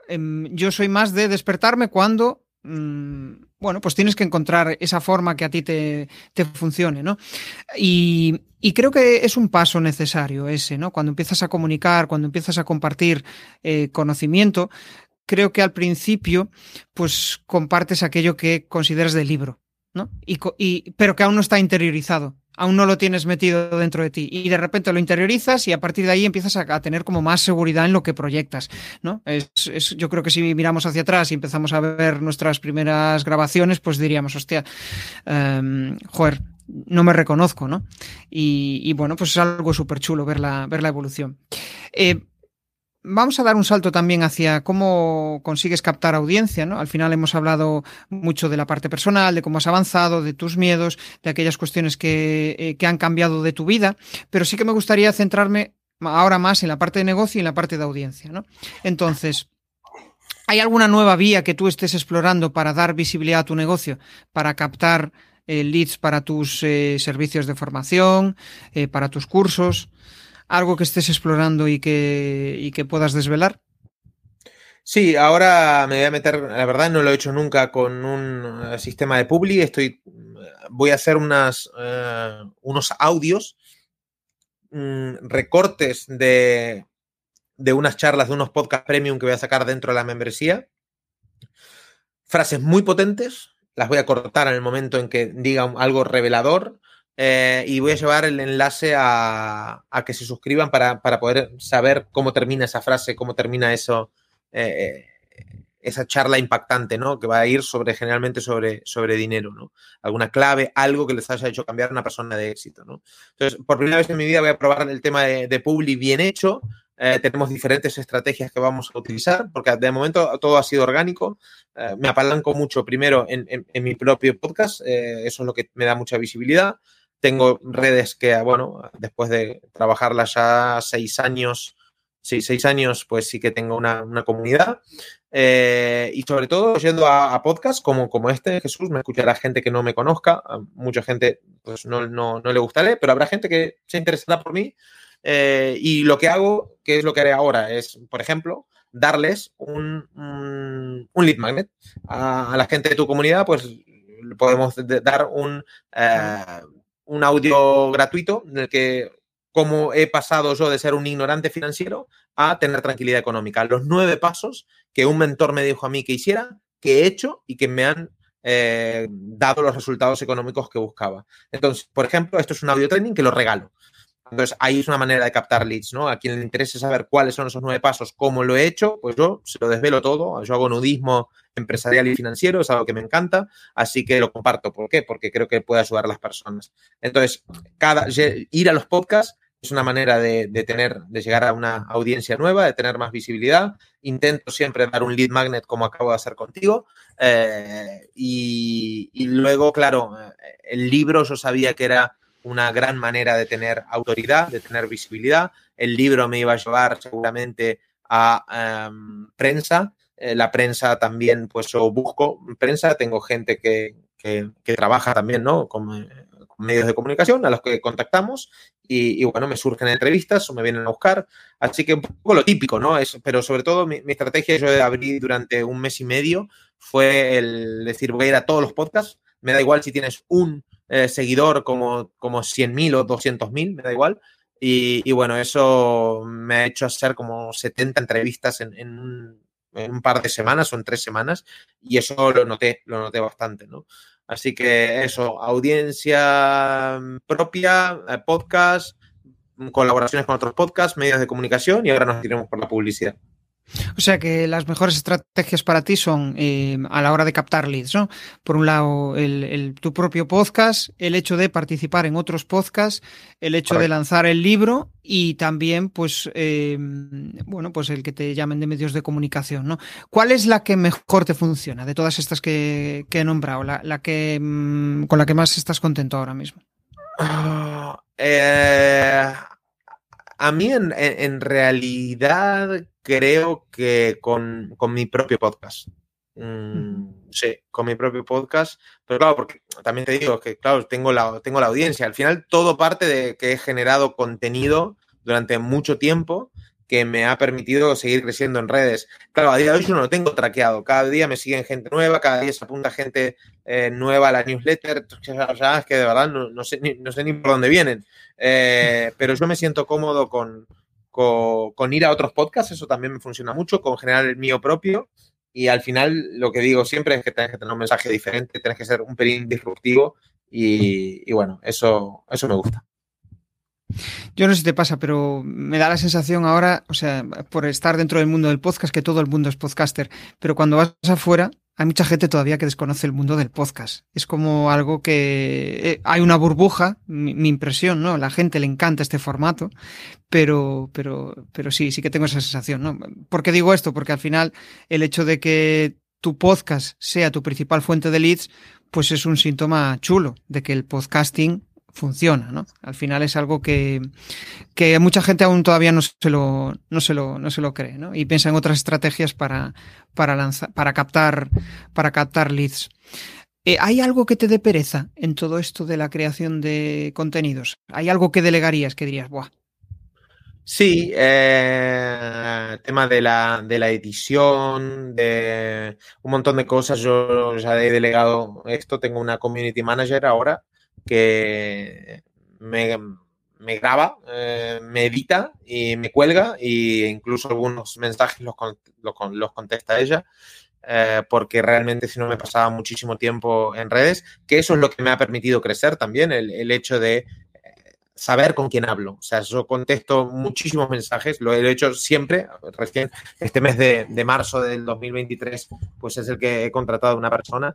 Em, yo soy más de despertarme cuando mm, bueno, pues tienes que encontrar esa forma que a ti te, te funcione, ¿no? Y, y creo que es un paso necesario ese, ¿no? Cuando empiezas a comunicar, cuando empiezas a compartir eh, conocimiento, creo que al principio, pues compartes aquello que consideras del libro, ¿no? Y, y, pero que aún no está interiorizado, aún no lo tienes metido dentro de ti. Y de repente lo interiorizas y a partir de ahí empiezas a, tener como más seguridad en lo que proyectas, ¿no? Es, es, yo creo que si miramos hacia atrás y empezamos a ver nuestras primeras grabaciones, pues diríamos, hostia, um, joder, no me reconozco, ¿no? Y, bueno, pues es algo súper chulo ver la, ver la evolución. Eh, Vamos a dar un salto también hacia cómo consigues captar audiencia, ¿no? Al final hemos hablado mucho de la parte personal, de cómo has avanzado, de tus miedos, de aquellas cuestiones que, eh, que han cambiado de tu vida, pero sí que me gustaría centrarme ahora más en la parte de negocio y en la parte de audiencia, ¿no? Entonces, ¿hay alguna nueva vía que tú estés explorando para dar visibilidad a tu negocio, para captar eh, leads para tus eh, servicios de formación, para tus cursos? Algo que estés explorando y que, que puedas desvelar? Sí, ahora me voy a meter, la verdad no lo he hecho nunca con un eh, sistema de Publi, estoy, voy a hacer unas, eh, unos audios, mm, recortes de, de unas charlas, de unos podcast premium que voy a sacar dentro de la membresía, frases muy potentes, las voy a cortar en el momento en que diga algo revelador, eh, y voy a llevar el enlace a, que se suscriban para, poder saber cómo termina esa frase, cómo termina eso, eh, esa charla impactante, ¿no? Que va a ir sobre, generalmente sobre, sobre dinero, ¿no? Alguna clave, algo que les haya hecho cambiar a una persona de éxito, ¿no? Entonces, por primera vez en mi vida voy a probar el tema de, de Publi bien hecho. Eh, tenemos diferentes estrategias que vamos a utilizar, porque de momento todo ha sido orgánico. me apalanco mucho primero en, en mi propio podcast, eso es lo que me da mucha visibilidad. Tengo redes que, bueno, después de trabajarlas ya seis años, sí, seis años, pues sí que tengo una, comunidad. Eh, y sobre todo yendo a, podcasts como, como este, Jesús, me escuchará gente que no me conozca, mucha gente pues no, no, no le gustaré, pero habrá gente que se interesará por mí. Eh, y lo que hago, que es lo que haré ahora, es, por ejemplo, darles un, un, lead magnet a, la gente de tu comunidad, pues podemos dar un, eh, un audio gratuito en el que cómo he pasado yo de ser un ignorante financiero a tener tranquilidad económica. Los nueve pasos que un mentor me dijo a mí que hiciera, que he hecho y que me han eh, dado los resultados económicos que buscaba. Entonces, por ejemplo, esto es un audio training que lo regalo. Entonces, ahí es una manera de captar leads, ¿no? A quien le interese saber cuáles son esos nueve pasos, cómo lo he hecho, pues yo se lo desvelo todo. Yo hago nudismo empresarial y financiero, es algo que me encanta, así que lo comparto. ¿Por qué? Porque creo que puede ayudar a las personas. Entonces, cada, ir a los podcasts es una manera de, tener, de llegar a una audiencia nueva, de tener más visibilidad. Intento siempre dar un lead magnet como acabo de hacer contigo. Eh, y, y, luego, claro, el libro yo sabía que era una gran manera de tener autoridad, de tener visibilidad. El libro me iba a llevar seguramente a em, prensa. Eh, la prensa también, pues yo busco prensa, tengo gente que, trabaja también, ¿no? Con, medios de comunicación a los que contactamos y, bueno, me surgen entrevistas o me vienen a buscar. Así que un poco lo típico, ¿no? Pero sobre todo mi, mi estrategia yo abrir durante un mes y medio fue el decir voy a ir a todos los podcasts. Me da igual si tienes un eh, seguidor como, como 100.000 o 200.000, me da igual. Y, bueno, eso me ha hecho hacer como 70 entrevistas en, un, par de semanas o en tres semanas y eso lo noté, lo noté bastante, ¿no? Así que eso, audiencia propia, eh, podcast, colaboraciones con otros podcasts, medios de comunicación y ahora nos iremos por la publicidad. O sea que las mejores estrategias para ti son eh, a la hora de captar leads, ¿no? Por un lado, el, tu propio podcast, el hecho de participar en otros podcasts, el hecho de lanzar el libro y también, pues, eh, bueno, pues el que te llamen de medios de comunicación, ¿no? ¿Cuál es la que mejor te funciona de todas estas que, he nombrado, la, que mm, con la que más estás contento ahora mismo? Ah, eh, a mí en, realidad creo que con, mi propio podcast. Mm, sí, con mi propio podcast. Pero claro, porque también te digo que, claro, tengo la, tengo la audiencia. Al final todo parte de que he generado contenido durante mucho tiempo que me ha permitido seguir creciendo en redes. Claro, a día de hoy yo no lo tengo traqueado. Cada día me siguen gente nueva, cada día se apunta gente eh, nueva a la newsletter. O sea, es que de verdad no, sé, ni, no sé ni por dónde vienen. Eh, pero yo me siento cómodo con, con, ir a otros podcasts, eso también me funciona mucho, con generar el mío propio. Y al final lo que digo siempre es que tienes que tener un mensaje diferente, tienes que ser un pelín disruptivo y, y bueno, eso, eso me gusta. Yo no sé si te pasa, pero me da la sensación ahora, o sea, por estar dentro del mundo del podcast, que todo el mundo es podcaster, pero cuando vas afuera, hay mucha gente todavía que desconoce el mundo del podcast. Es como algo que eh, hay una burbuja, mi, impresión, ¿no? La gente le encanta este formato, pero, pero, pero sí, sí que tengo esa sensación, ¿no? ¿Por qué digo esto? Porque al final el hecho de que tu podcast sea tu principal fuente de leads, pues es un síntoma chulo de que el podcasting funciona, ¿no? Al final es algo que, que mucha gente aún todavía no se lo, no se lo, no se lo cree, ¿no? Y piensa en otras estrategias para, para lanzar, para captar, para captar leads. Eh, ¿Hay algo que te dé pereza en todo esto de la creación de contenidos? ¿Hay algo que delegarías que dirías, buah? Sí, eh, tema de la, de la edición, de un montón de cosas. Yo ya he delegado esto, tengo una community manager ahora que me, graba, eh, me edita y me cuelga e incluso algunos mensajes los, los, los contesta ella. Eh, porque realmente si no me pasaba muchísimo tiempo en redes, que eso es lo que me ha permitido crecer también, el, el hecho de eh, saber con quién hablo. O sea, yo contesto muchísimos mensajes, lo he hecho siempre, recién este mes de, de marzo del 2023, pues es el que he contratado a una persona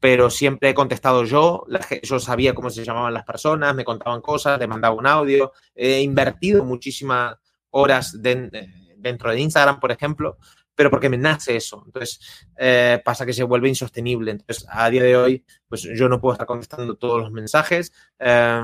pero siempre he contestado yo, yo sabía cómo se llamaban las personas, me contaban cosas, le mandaba un audio, he invertido muchísimas horas de, dentro de Instagram, por ejemplo, pero porque me nace eso. Entonces, eh, pasa que se vuelve insostenible. Entonces, a día de hoy, pues yo no puedo estar contestando todos los mensajes, eh,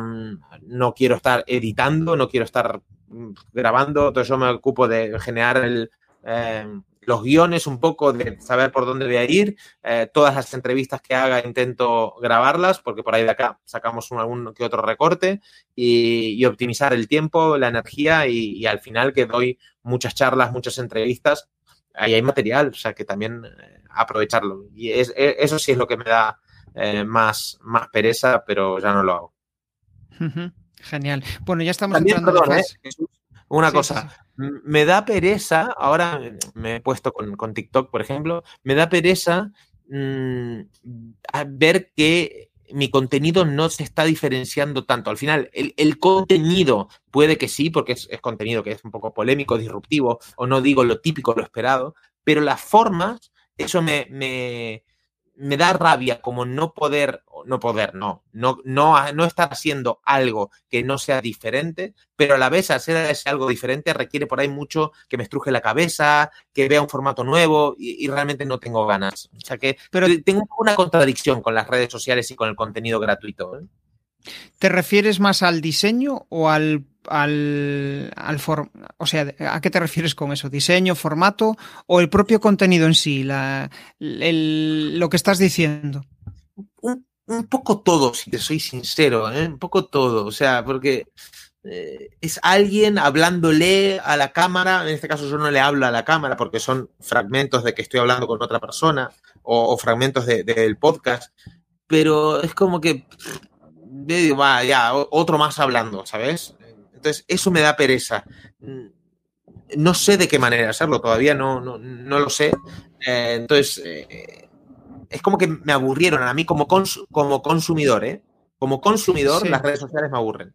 no quiero estar editando, no quiero estar mm, grabando, entonces yo me ocupo de generar el, eh, los guiones un poco de saber por dónde voy a ir. Eh, todas las entrevistas que haga intento grabarlas porque por ahí de acá sacamos un, algún que otro recorte y, y optimizar el tiempo, la energía y, y, al final que doy muchas charlas, muchas entrevistas. Ahí hay material, o sea que también eh, aprovecharlo. Y es, es, eso sí es lo que me da eh, más, más pereza, pero ya no lo hago. Genial. Bueno, ya estamos también, entrando perdón, en una sí, cosa, sí, me da pereza, ahora me he puesto con, con TikTok, por ejemplo, me da pereza mmm, ver que mi contenido no se está diferenciando tanto. Al final, el, el contenido puede que sí, porque es, es, contenido que es un poco polémico, disruptivo, o no digo lo típico, lo esperado, pero las formas, eso me, me, me da rabia como no poder, no poder, no, no, no, no estar haciendo algo que no sea diferente, pero a la vez hacer ese algo diferente requiere por ahí mucho que me estruje la cabeza, que vea un formato nuevo y, y realmente no tengo ganas. O sea que, pero tengo una contradicción con las redes sociales y con el contenido gratuito. ¿eh? ¿Te refieres más al diseño o al al, al o sea, ¿a qué te refieres con eso? ¿Diseño, formato o el propio contenido en sí? La, el, lo que estás diciendo. Un, un, poco todo, si te soy sincero, ¿eh? un poco todo. O sea, porque eh, es alguien hablándole a la cámara. En este caso, yo no le hablo a la cámara porque son fragmentos de que estoy hablando con otra persona o, fragmentos del de, podcast. Pero es como que va, ya, otro más hablando, ¿sabes? Entonces, eso me da pereza. No sé de qué manera hacerlo, todavía no, no, no lo sé. Eh, entonces, eh, es como que me aburrieron a mí como, cons como consumidor, ¿eh? Como consumidor, sí. las redes sociales me aburren.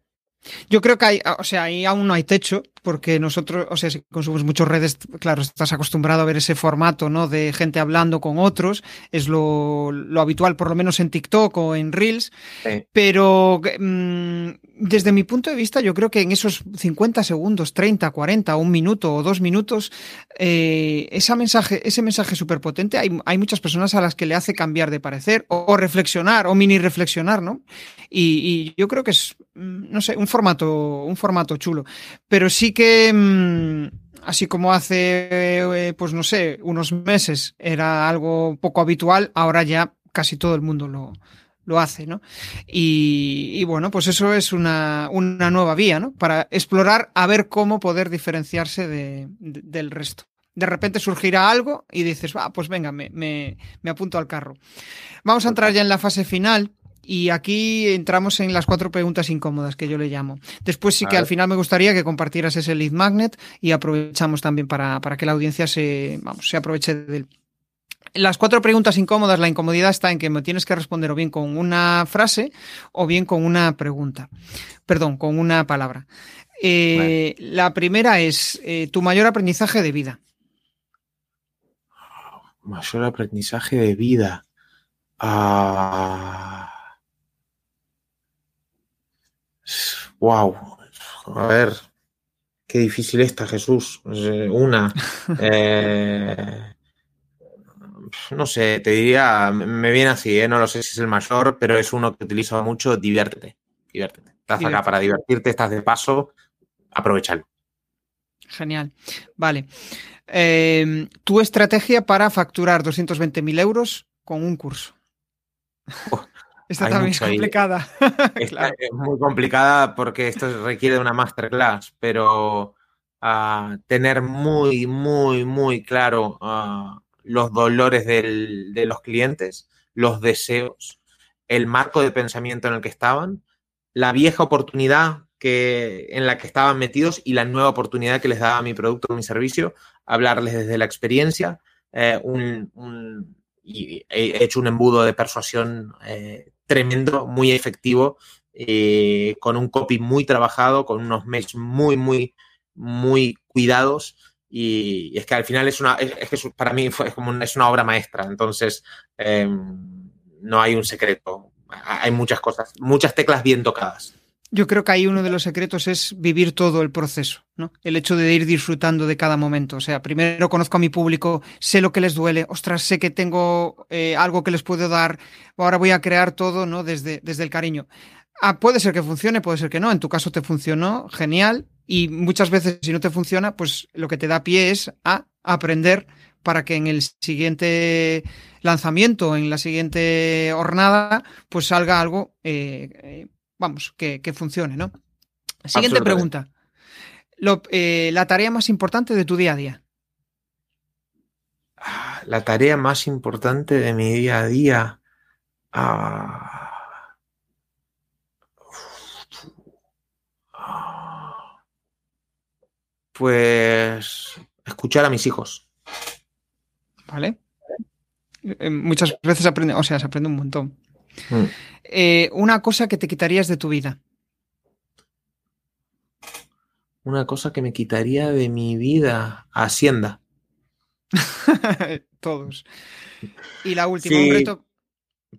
Yo creo que hay, o sea, ahí aún no hay techo, porque nosotros, o sea, si consumimos muchas redes, claro, estás acostumbrado a ver ese formato, ¿no? De gente hablando con otros, es lo, lo habitual, por lo menos en TikTok o en Reels, sí. pero mmm, desde mi punto de vista, yo creo que en esos 50 segundos, 30, 40, un minuto o dos minutos, eh, esa mensaje, ese mensaje súper potente, hay, hay muchas personas a las que le hace cambiar de parecer o, o reflexionar o mini reflexionar, ¿no? Y, y yo creo que es, no sé, un formato, un formato chulo. Pero sí que, mmm, así como hace, eh, pues no sé, unos meses era algo poco habitual, ahora ya casi todo el mundo lo, lo hace, ¿no? Y, bueno, pues eso es una, una nueva vía, ¿no? Para explorar a ver cómo poder diferenciarse de, de, del resto. De repente surgirá algo y dices, va, pues venga, me, me apunto al carro. Vamos a entrar ya en la fase final y aquí entramos en las cuatro preguntas incómodas que yo le llamo. Después sí que al final me gustaría que compartieras ese lead magnet y aprovechamos también para, para que la audiencia se, vamos, se aproveche del. Las cuatro preguntas incómodas, la incomodidad está en que me tienes que responder o bien con una frase o bien con una pregunta. Perdón, con una palabra. Eh. La primera es eh, tu mayor aprendizaje de vida. Mayor aprendizaje de vida. Ah. Wow. A ver. Qué difícil está, Jesús. Eh, una. Eh, no sé, te diría, me viene así, ¿eh? no lo sé si es el mayor, pero es uno que utilizo mucho, diviértete. Diviértete. Estás acá para divertirte, estás de paso, aprovechalo. Genial. Vale. Eh, tu estrategia para facturar 220.000 euros con un curso. Oh, Esta hay también es complicada. Esta Claro. es muy complicada porque esto requiere una masterclass, pero ah, tener muy, muy, muy claro ah, los dolores del- de los clientes, los deseos, el marco de pensamiento en el que estaban, la vieja oportunidad que, en la que estaban metidos y la nueva oportunidad que les daba mi producto o mi servicio, hablarles desde la experiencia, eh, un, un- y he hecho un embudo de persuasión eh, tremendo, muy efectivo, eh, con un copy muy trabajado, con unos mails muy, muy, muy cuidados. Y, es que al final es una, es, es que es- para mí fue como una, es una obra maestra. Entonces, eh, no hay un secreto. Hay muchas cosas, muchas teclas bien tocadas. Yo creo que ahí uno de los secretos es vivir todo el proceso, ¿no? El hecho de ir disfrutando de cada momento. O sea, primero conozco a mi público, sé lo que les duele, ostras, sé que tengo eh, algo que les puedo dar, ahora voy a crear todo, ¿no? Desde, desde el cariño. Ah, puede ser que funcione, puede ser que no. En tu caso te funcionó, genial. Y muchas veces, si no te funciona, pues lo que te da pie es a aprender para que en el siguiente lanzamiento, en la siguiente hornada, pues salga algo, eh, eh, vamos, que, que funcione, ¿no? Siguiente pregunta. Lo- eh, la tarea más importante de tu día a día. Ah, La tarea más importante de mi día a día. ah, Pues escuchar a mis hijos. ¿Vale? Eh, muchas veces aprende, o sea, se aprende un montón. Mm. Eh, una cosa que te quitarías de tu vida. Una cosa que me quitaría de mi vida. Hacienda. Todos. Y la última, Sí. un reto.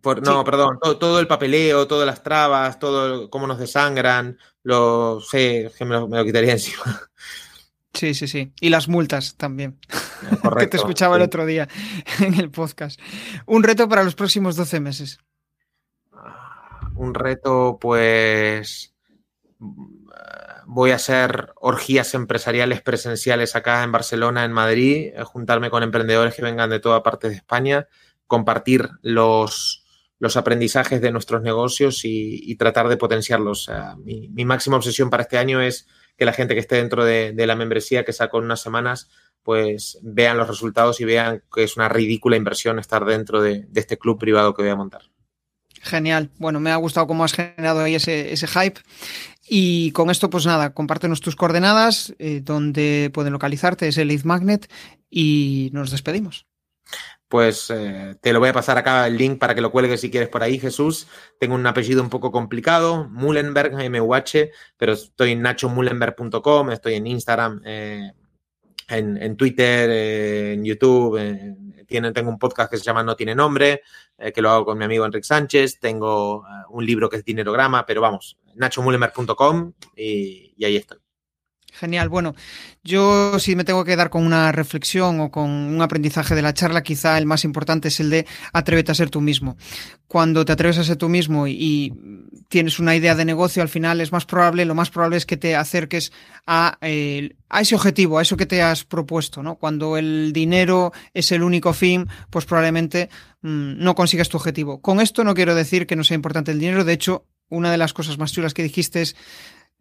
Por- no, Sí. perdón, todo, todo el papeleo, todas las trabas, todo cómo nos desangran, lo sé, que me lo, me lo quitaría encima. Sí, sí, sí. Y las multas también. que Correcto. te escuchaba el otro día en el podcast. Un reto para los próximos 12 meses. Un reto, pues voy a hacer orgías empresariales presenciales acá en Barcelona, en Madrid, eh, juntarme con emprendedores que vengan de toda parte de España, compartir los, los aprendizajes de nuestros negocios y, tratar de potenciarlos. Mi, máxima obsesión para este año es que la gente que esté dentro de, la membresía, que saco en unas semanas, pues vean los resultados y vean que es una ridícula inversión estar dentro de, de este club privado que voy a montar. Genial. Bueno, me ha gustado cómo has generado ahí ese, ese hype. Y con esto, pues nada, compártenos tus coordenadas, eh, donde pueden localizarte, es el Lead Magnet, y nos despedimos. Pues eh, te lo voy a pasar acá el link para que lo cuelgues si quieres por ahí, Jesús. Tengo un apellido un poco complicado, Mullenberg, MUH, pero estoy en nachomullenberg.com, estoy en Instagram, eh, en, en, Twitter, eh, en YouTube. Eh, tiene, tengo un podcast que se llama No Tiene Nombre, eh, que lo hago con mi amigo Enrique Sánchez. Tengo uh, un libro que es Dinerograma, pero vamos, nachomullenberg.com y, y ahí estoy. Genial. Bueno, yo si me tengo que dar con una reflexión o con un aprendizaje de la charla, quizá el más importante es el de atrévete a ser tú mismo. Cuando te atreves a ser tú mismo y, tienes una idea de negocio, al final es más probable, lo más probable es que te acerques a, eh, a ese objetivo, a eso que te has propuesto, ¿no? Cuando el dinero es el único fin, pues probablemente mmm, no consigas tu objetivo. Con esto no quiero decir que no sea importante el dinero, de hecho, una de las cosas más chulas que dijiste es,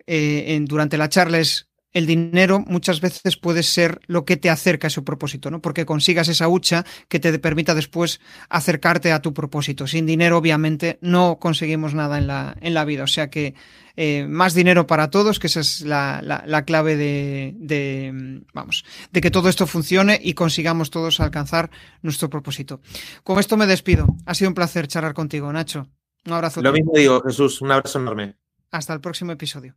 eh, en, durante la charla es el dinero muchas veces puede ser lo que te acerca a ese propósito, ¿no? Porque consigas esa hucha que te permita después acercarte a tu propósito. Sin dinero, obviamente, no conseguimos nada en la, en la vida. O sea que eh, más dinero para todos, que esa es la, la, la clave de, de, vamos, de que todo esto funcione y consigamos todos alcanzar nuestro propósito. Con esto me despido. Ha sido un placer charlar contigo, Nacho. Un abrazo. Lo mismo digo, Jesús. Un abrazo enorme. Hasta el próximo episodio.